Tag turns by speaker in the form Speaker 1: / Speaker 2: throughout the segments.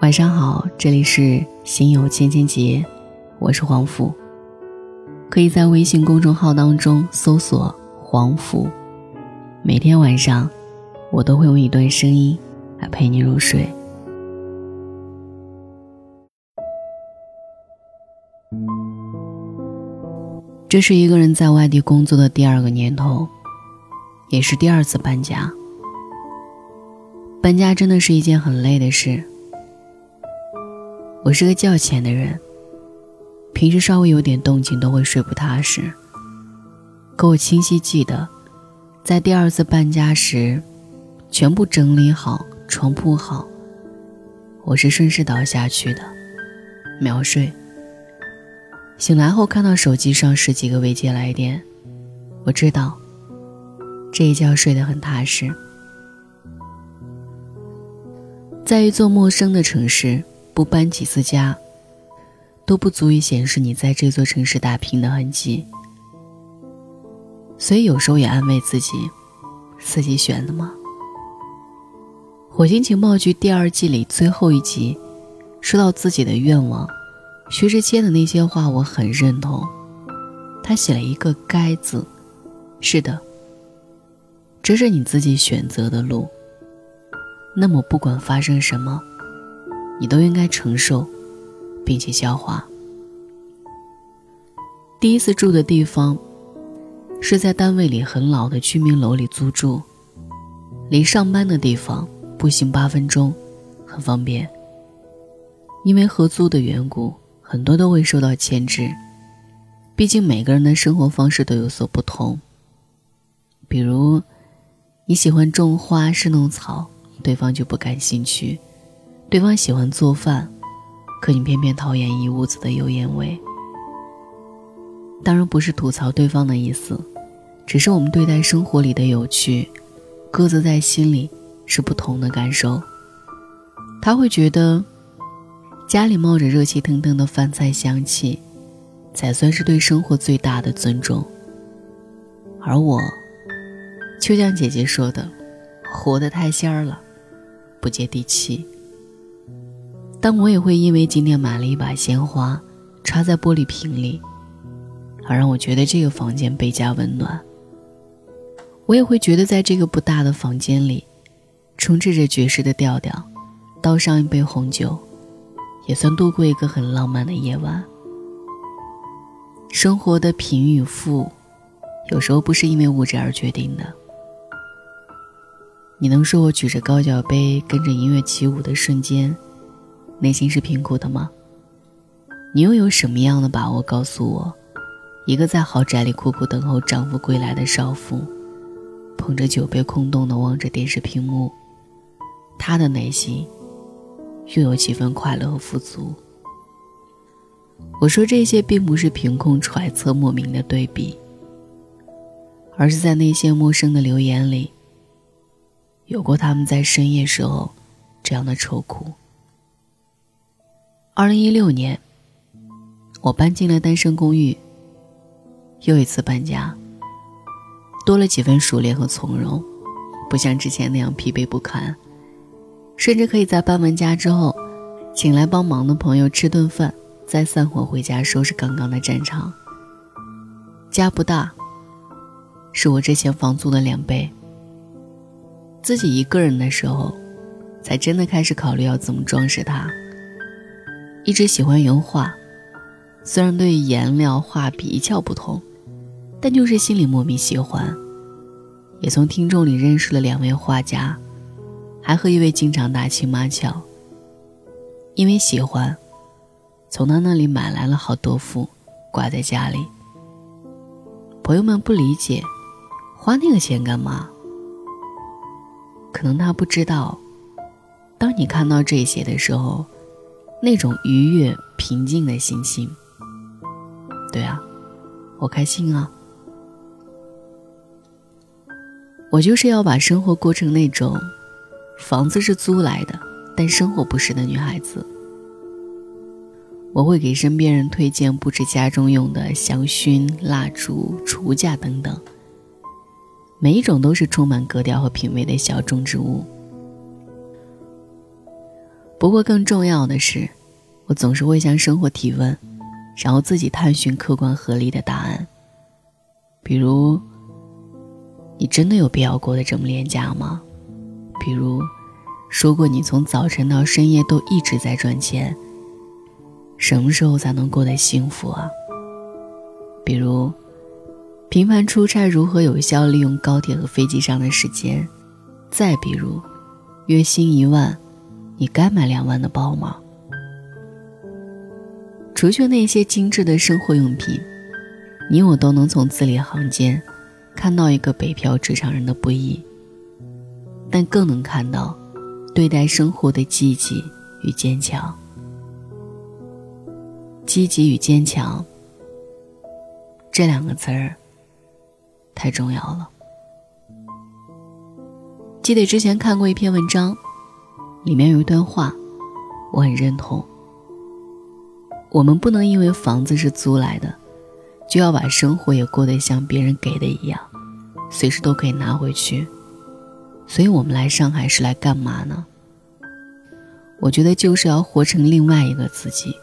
Speaker 1: 晚上好，这里是心有千千结，我是黄甫。可以在微信公众号当中搜索“黄甫”，每天晚上我都会用一段声音来陪你入睡。这是一个人在外地工作的第二个年头，也是第二次搬家。搬家真的是一件很累的事。我是个较浅的人，平时稍微有点动静都会睡不踏实。可我清晰记得，在第二次搬家时，全部整理好，床铺好，我是顺势倒下去的，秒睡。醒来后看到手机上十几个未接来电，我知道这一觉睡得很踏实。在一座陌生的城市。不搬几次家，都不足以显示你在这座城市打拼的痕迹。所以有时候也安慰自己，自己选的吗？《火星情报局》第二季里最后一集，说到自己的愿望，薛之谦的那些话我很认同。他写了一个“该”字，是的，这是你自己选择的路。那么不管发生什么。你都应该承受，并且消化。第一次住的地方是在单位里很老的居民楼里租住，离上班的地方步行八分钟，很方便。因为合租的缘故，很多都会受到牵制，毕竟每个人的生活方式都有所不同。比如，你喜欢种花是弄草，对方就不感兴趣。对方喜欢做饭，可你偏偏讨厌一屋子的油烟味。当然不是吐槽对方的意思，只是我们对待生活里的有趣，各自在心里是不同的感受。他会觉得，家里冒着热气腾腾的饭菜香气，才算是对生活最大的尊重。而我，就像姐姐说的，活得太仙儿了，不接地气。但我也会因为今天买了一把鲜花，插在玻璃瓶里，而让我觉得这个房间倍加温暖。我也会觉得在这个不大的房间里，充斥着爵士的调调，倒上一杯红酒，也算度过一个很浪漫的夜晚。生活的贫与富，有时候不是因为物质而决定的。你能说我举着高脚杯跟着音乐起舞的瞬间？内心是贫苦的吗？你又有什么样的把握告诉我，一个在豪宅里苦苦等候丈夫归来的少妇，捧着酒杯空洞的望着电视屏幕，她的内心又有几分快乐和富足？我说这些并不是凭空揣测莫名的对比，而是在那些陌生的留言里，有过他们在深夜时候这样的愁苦。二零一六年，我搬进了单身公寓。又一次搬家，多了几分熟练和从容，不像之前那样疲惫不堪，甚至可以在搬完家之后，请来帮忙的朋友吃顿饭，再散伙回家收拾刚刚的战场。家不大，是我之前房租的两倍。自己一个人的时候，才真的开始考虑要怎么装饰它。一直喜欢油画，虽然对颜料、画笔一窍不通，但就是心里莫名喜欢。也从听众里认识了两位画家，还和一位经常打情骂俏。因为喜欢，从他那里买来了好多幅，挂在家里。朋友们不理解，花那个钱干嘛？可能他不知道，当你看到这些的时候。那种愉悦、平静的心情，对啊，我开心啊！我就是要把生活过成那种，房子是租来的，但生活不是的女孩子。我会给身边人推荐布置家中用的香薰、蜡烛、储物架等等，每一种都是充满格调和品味的小众植物。不过更重要的是，我总是会向生活提问，然后自己探寻客观合理的答案。比如，你真的有必要过得这么廉价吗？比如，说过你从早晨到深夜都一直在赚钱，什么时候才能过得幸福啊？比如，频繁出差如何有效利用高铁和飞机上的时间？再比如，月薪一万，你该买两万的包吗？除去那些精致的生活用品，你我都能从字里行间看到一个北漂职场人的不易，但更能看到对待生活的积极与坚强。积极与坚强这两个词儿太重要了。记得之前看过一篇文章，里面有一段话，我很认同。我们不能因为房子是租来的，就要把生活也过得像别人给的一样，随时都可以拿回去。所以我们来上海是来干嘛呢？我觉得就是要活成另外一个自己，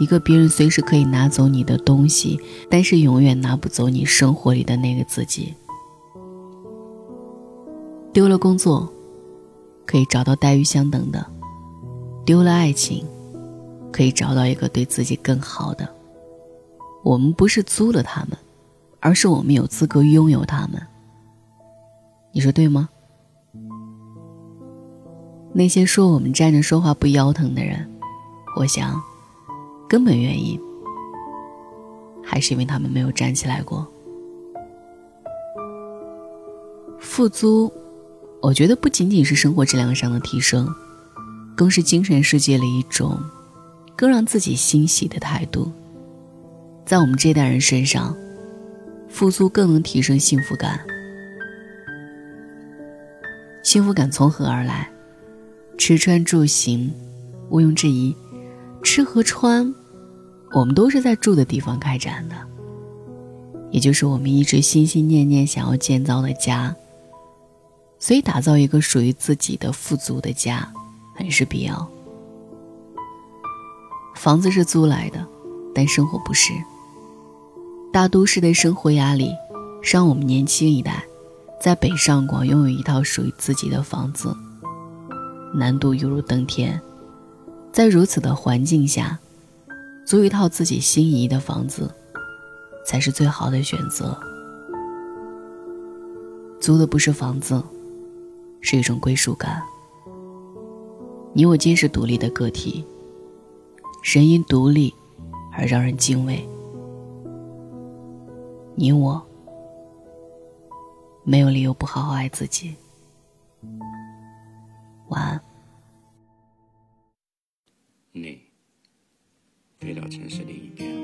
Speaker 1: 一个别人随时可以拿走你的东西，但是永远拿不走你生活里的那个自己。丢了工作，可以找到待遇相等的；丢了爱情，可以找到一个对自己更好的。我们不是租了他们，而是我们有资格拥有他们。你说对吗？那些说我们站着说话不腰疼的人，我想，根本原因还是因为他们没有站起来过。付租。我觉得不仅仅是生活质量上的提升，更是精神世界里一种更让自己欣喜的态度。在我们这代人身上，付出更能提升幸福感。幸福感从何而来？吃穿住行，毋庸置疑，吃和穿，我们都是在住的地方开展的，也就是我们一直心心念念想要建造的家。所以，打造一个属于自己的富足的家，很是必要。房子是租来的，但生活不是。大都市的生活压力，让我们年轻一代在北上广拥有一套属于自己的房子，难度犹如登天。在如此的环境下，租一套自己心仪的房子，才是最好的选择。租的不是房子。是一种归属感。你我皆是独立的个体，人因独立而让人敬畏。你我没有理由不好好爱自己。晚安。
Speaker 2: 你飞到城市另一边，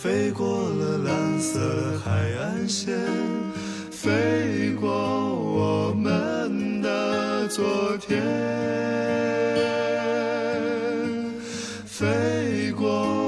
Speaker 3: 飞过了蓝色海岸线，飞过我们的昨天，飞过